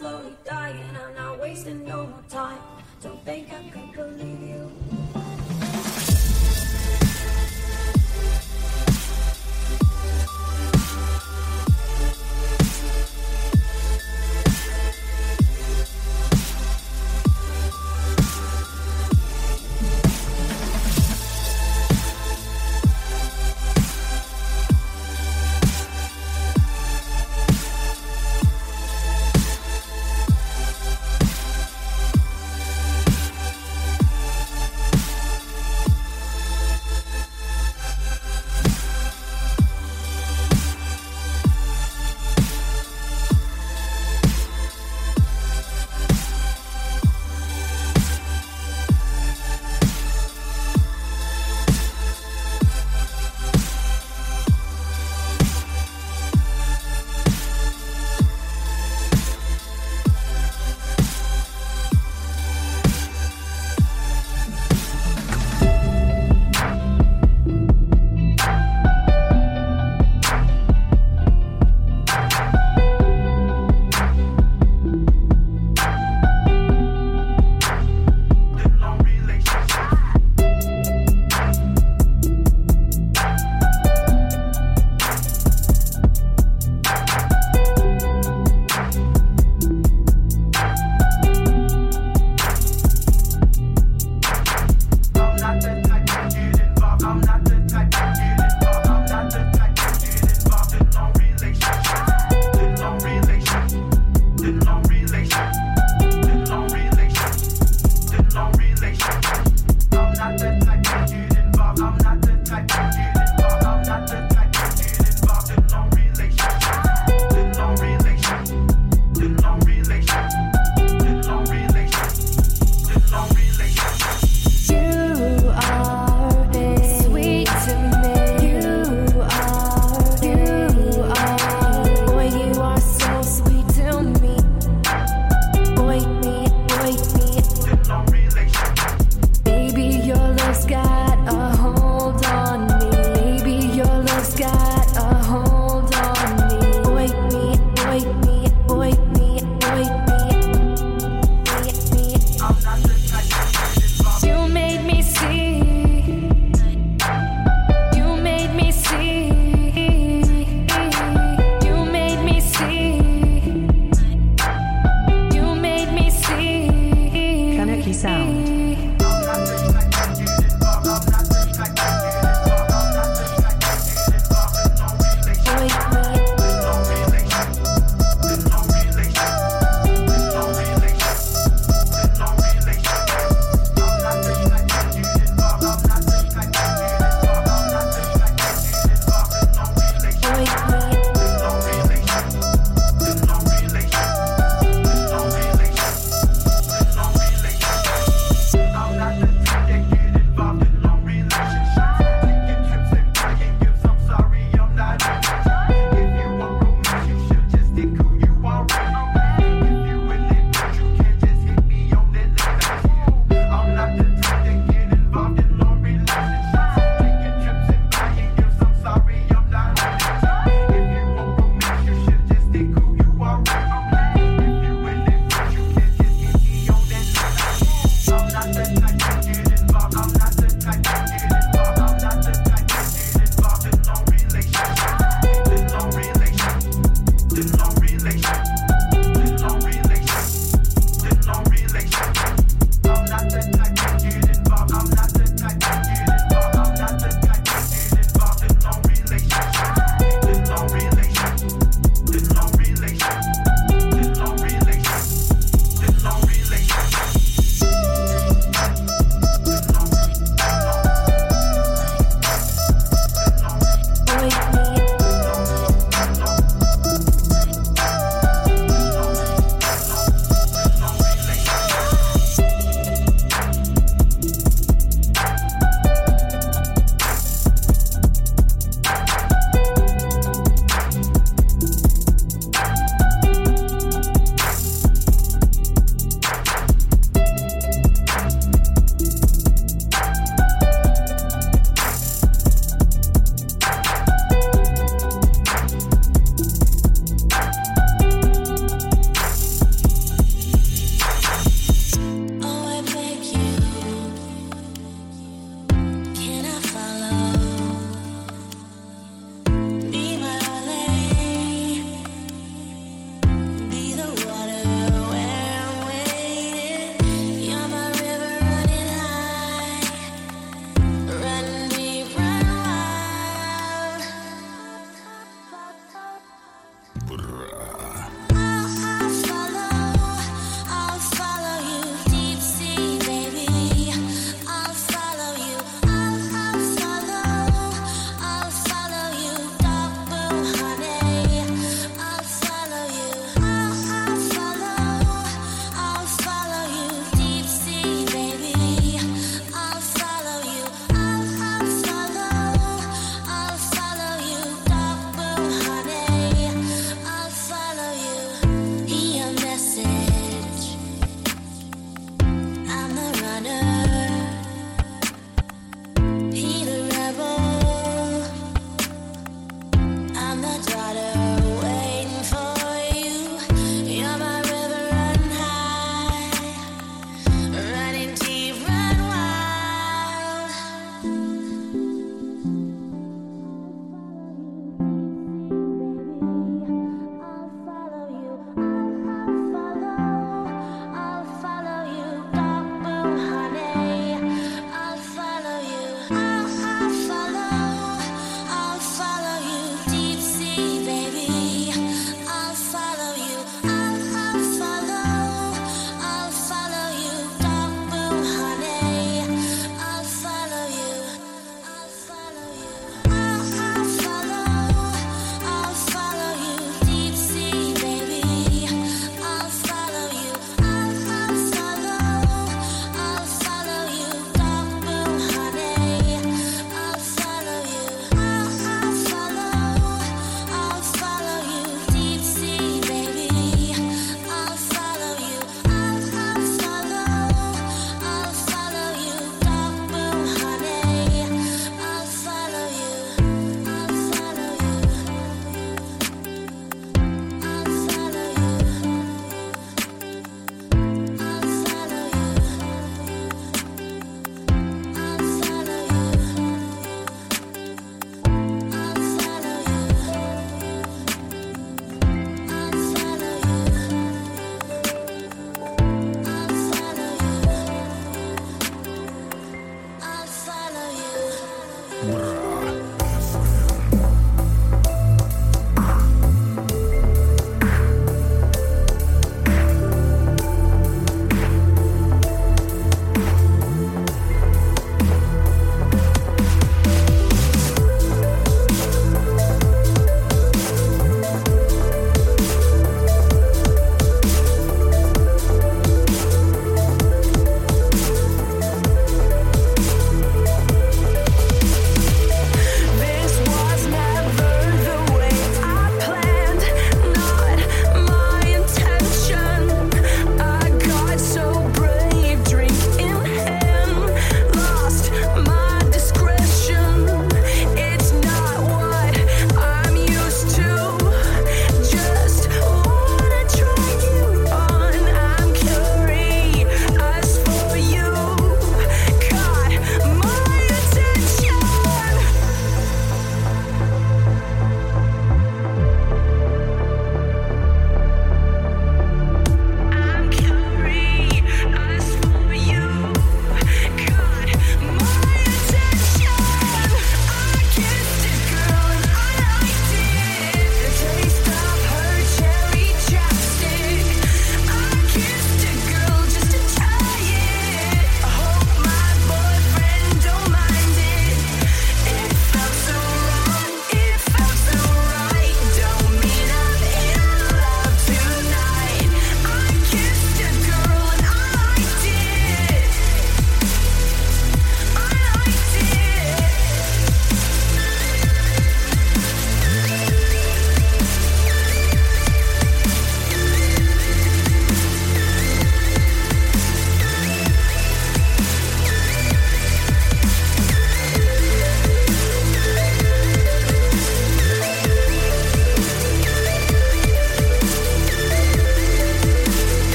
slowly dying. I'm not wasting no more time. Don't think I could believe you.